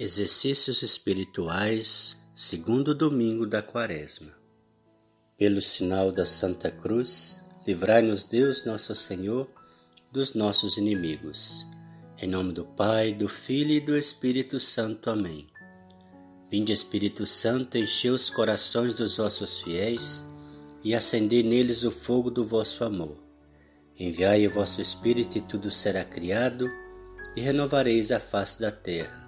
Exercícios espirituais, segundo domingo da Quaresma. Pelo sinal da Santa Cruz, livrai-nos Deus nosso Senhor dos nossos inimigos. Em nome do Pai, do Filho e do Espírito Santo. Amém. Vinde Espírito Santo, enchei os corações dos vossos fiéis e acendei neles o fogo do vosso amor. Enviai o vosso Espírito e tudo será criado e renovareis a face da terra.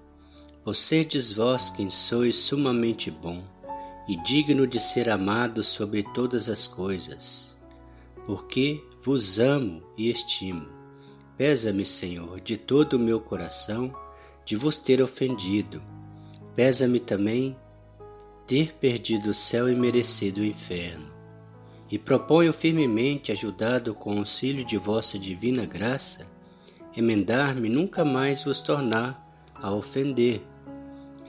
Possedes vós quem sois sumamente bom e digno de ser amado sobre todas as coisas, porque vos amo e estimo. Pesa-me, Senhor, de todo o meu coração de vos ter ofendido. Pesa-me também ter perdido o céu e merecido o inferno. E proponho firmemente, ajudado com o auxílio de vossa divina graça, emendar-me nunca mais vos tornar a ofender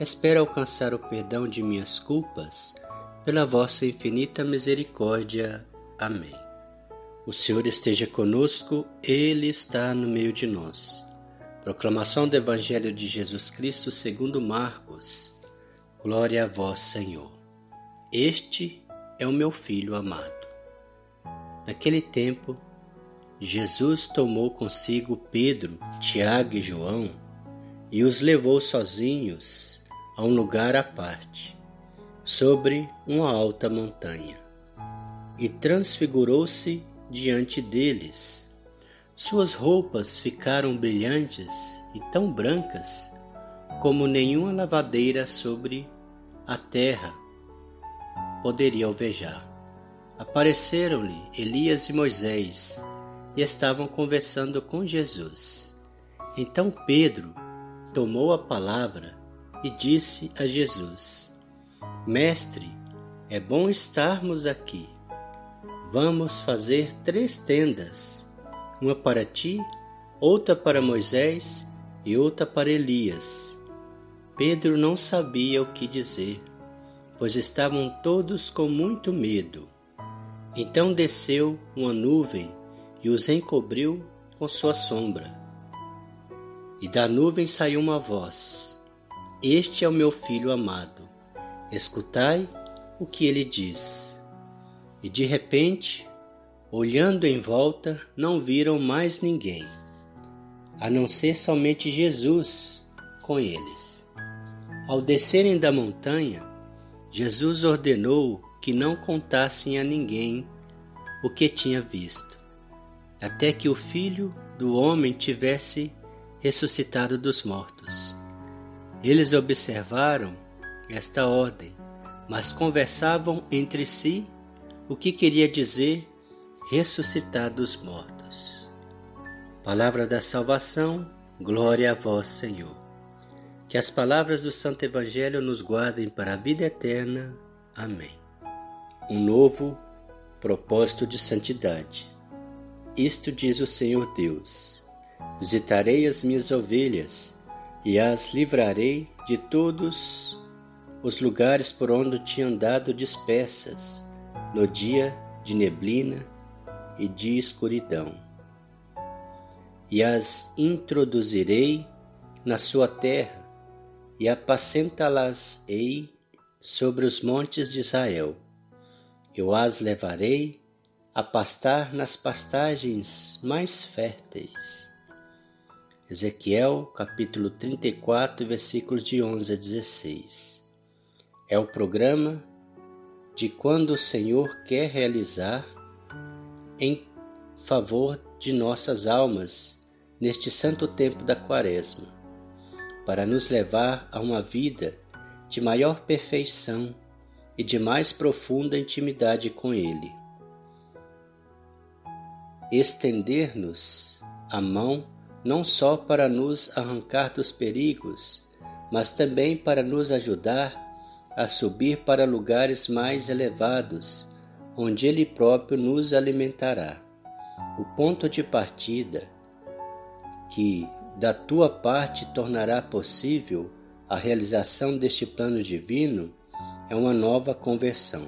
Espero alcançar o perdão de minhas culpas pela vossa infinita misericórdia. Amém. O Senhor esteja conosco, Ele está no meio de nós. Proclamação do Evangelho de Jesus Cristo segundo Marcos. Glória a vós, Senhor. Este é o meu filho amado. Naquele tempo, Jesus tomou consigo Pedro, Tiago e João e os levou sozinhos a um lugar à parte, sobre uma alta montanha, e transfigurou-se diante deles. Suas roupas ficaram brilhantes e tão brancas como nenhuma lavadeira sobre a terra poderia alvejar. Apareceram-lhe Elias e Moisés e estavam conversando com Jesus. Então Pedro tomou a palavra e disse a Jesus: Mestre, é bom estarmos aqui. Vamos fazer três tendas: uma para ti, outra para Moisés e outra para Elias. Pedro não sabia o que dizer, pois estavam todos com muito medo. Então desceu uma nuvem e os encobriu com sua sombra. E da nuvem saiu uma voz: este é o meu filho amado. Escutai o que ele diz. E de repente, olhando em volta, não viram mais ninguém, a não ser somente Jesus com eles. Ao descerem da montanha, Jesus ordenou que não contassem a ninguém o que tinha visto, até que o filho do homem tivesse ressuscitado dos mortos. Eles observaram esta ordem, mas conversavam entre si o que queria dizer ressuscitar dos mortos. Palavra da salvação, glória a vós, Senhor. Que as palavras do Santo Evangelho nos guardem para a vida eterna. Amém. Um novo propósito de santidade. Isto diz o Senhor Deus: Visitarei as minhas ovelhas e as livrarei de todos os lugares por onde tinham andado dispersas no dia de neblina e de escuridão. E as introduzirei na sua terra e apacentá-las-ei sobre os montes de Israel. Eu as levarei a pastar nas pastagens mais férteis Ezequiel capítulo 34, versículos de 11 a 16. É o programa de quando o Senhor quer realizar em favor de nossas almas neste santo tempo da Quaresma, para nos levar a uma vida de maior perfeição e de mais profunda intimidade com Ele. Estender-nos a mão não só para nos arrancar dos perigos, mas também para nos ajudar a subir para lugares mais elevados, onde Ele próprio nos alimentará. O ponto de partida que da tua parte tornará possível a realização deste plano divino é uma nova conversão.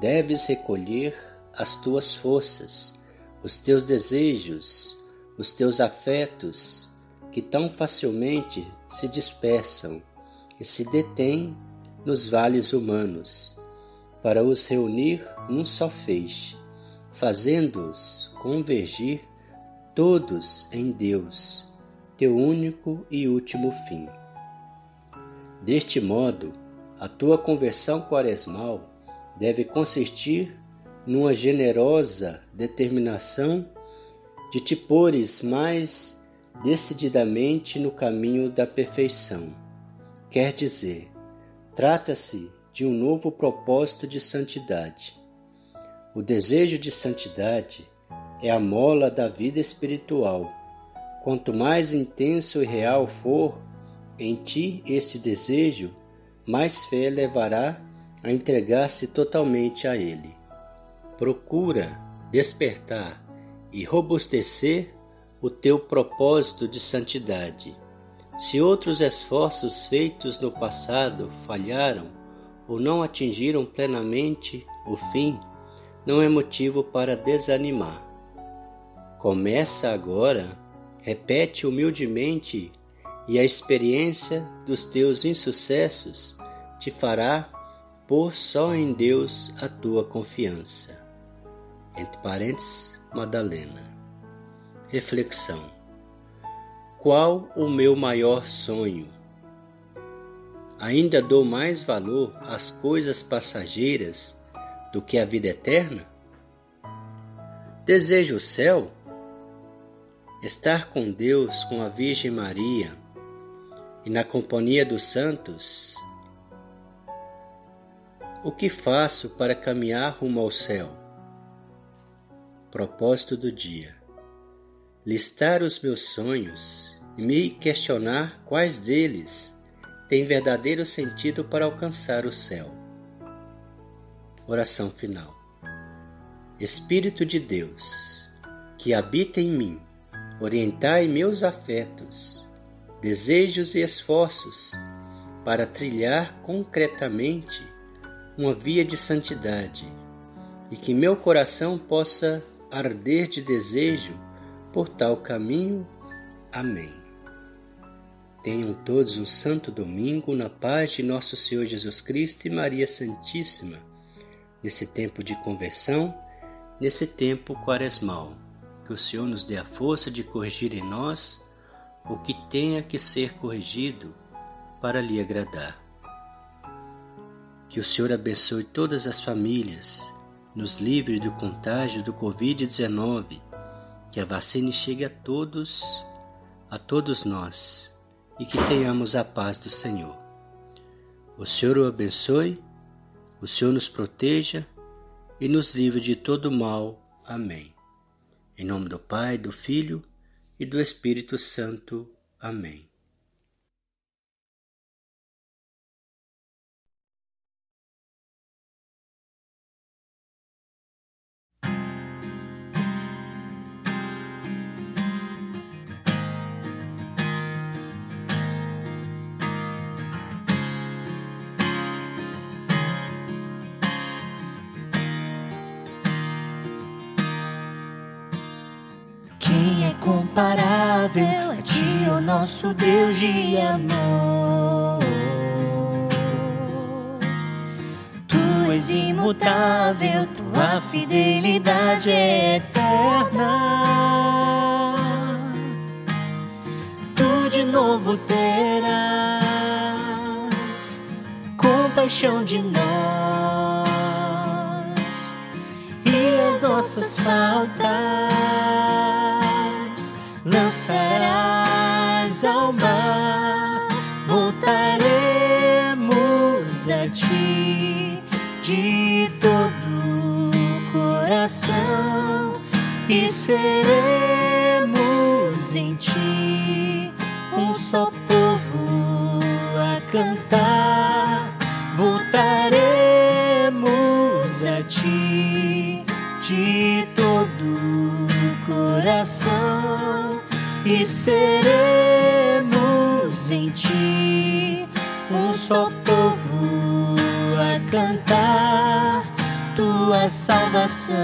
Deves recolher as tuas forças, os teus desejos, os teus afetos, que tão facilmente se dispersam e se detêm nos vales humanos, para os reunir num só feixe, fazendo-os convergir todos em Deus, teu único e último fim. Deste modo, a tua conversão quaresmal deve consistir numa generosa determinação de te pores mais decididamente no caminho da perfeição. Quer dizer, trata-se de um novo propósito de santidade. O desejo de santidade é a mola da vida espiritual. Quanto mais intenso e real for em ti esse desejo, mais fé levará a entregar-se totalmente a ele. Procura despertar e robustecer o teu propósito de santidade. Se outros esforços feitos no passado falharam ou não atingiram plenamente o fim, não é motivo para desanimar. Começa agora, repete humildemente e a experiência dos teus insucessos te fará pôr só em Deus a tua confiança. Entre parênteses, Madalena. Reflexão: Qual o meu maior sonho? Ainda dou mais valor às coisas passageiras do que à vida eterna? Desejo o céu? Estar com Deus, com a Virgem Maria e na companhia dos santos? O que faço para caminhar rumo ao céu? Propósito do dia listar os meus sonhos e me questionar quais deles têm verdadeiro sentido para alcançar o céu. Oração final. Espírito de Deus, que habita em mim, orientai meus afetos, desejos e esforços para trilhar concretamente uma via de santidade e que meu coração possa arder de desejo por tal caminho. Amém. Tenham todos um santo domingo na paz de nosso Senhor Jesus Cristo e Maria Santíssima, nesse tempo de conversão, nesse tempo quaresmal. Que o Senhor nos dê a força de corrigir em nós o que tenha que ser corrigido para lhe agradar. Que o Senhor abençoe todas as famílias, nos livre do contágio do Covid-19 que a vacina chegue a todos, a todos nós e que tenhamos a paz do Senhor. O Senhor o abençoe, o Senhor nos proteja e nos livre de todo mal. Amém. Em nome do Pai, do Filho e do Espírito Santo. Amém. Incomparável a ti, o nosso Deus de amor. Tu és imutável, tua fidelidade é eterna. Tu de novo terás compaixão de nós e as nossas faltas lançarás ao mar, voltaremos a ti. De todo o coração e seremos em ti. Um só povo cantar, e seremos em ti um só povo a cantar tua salvação.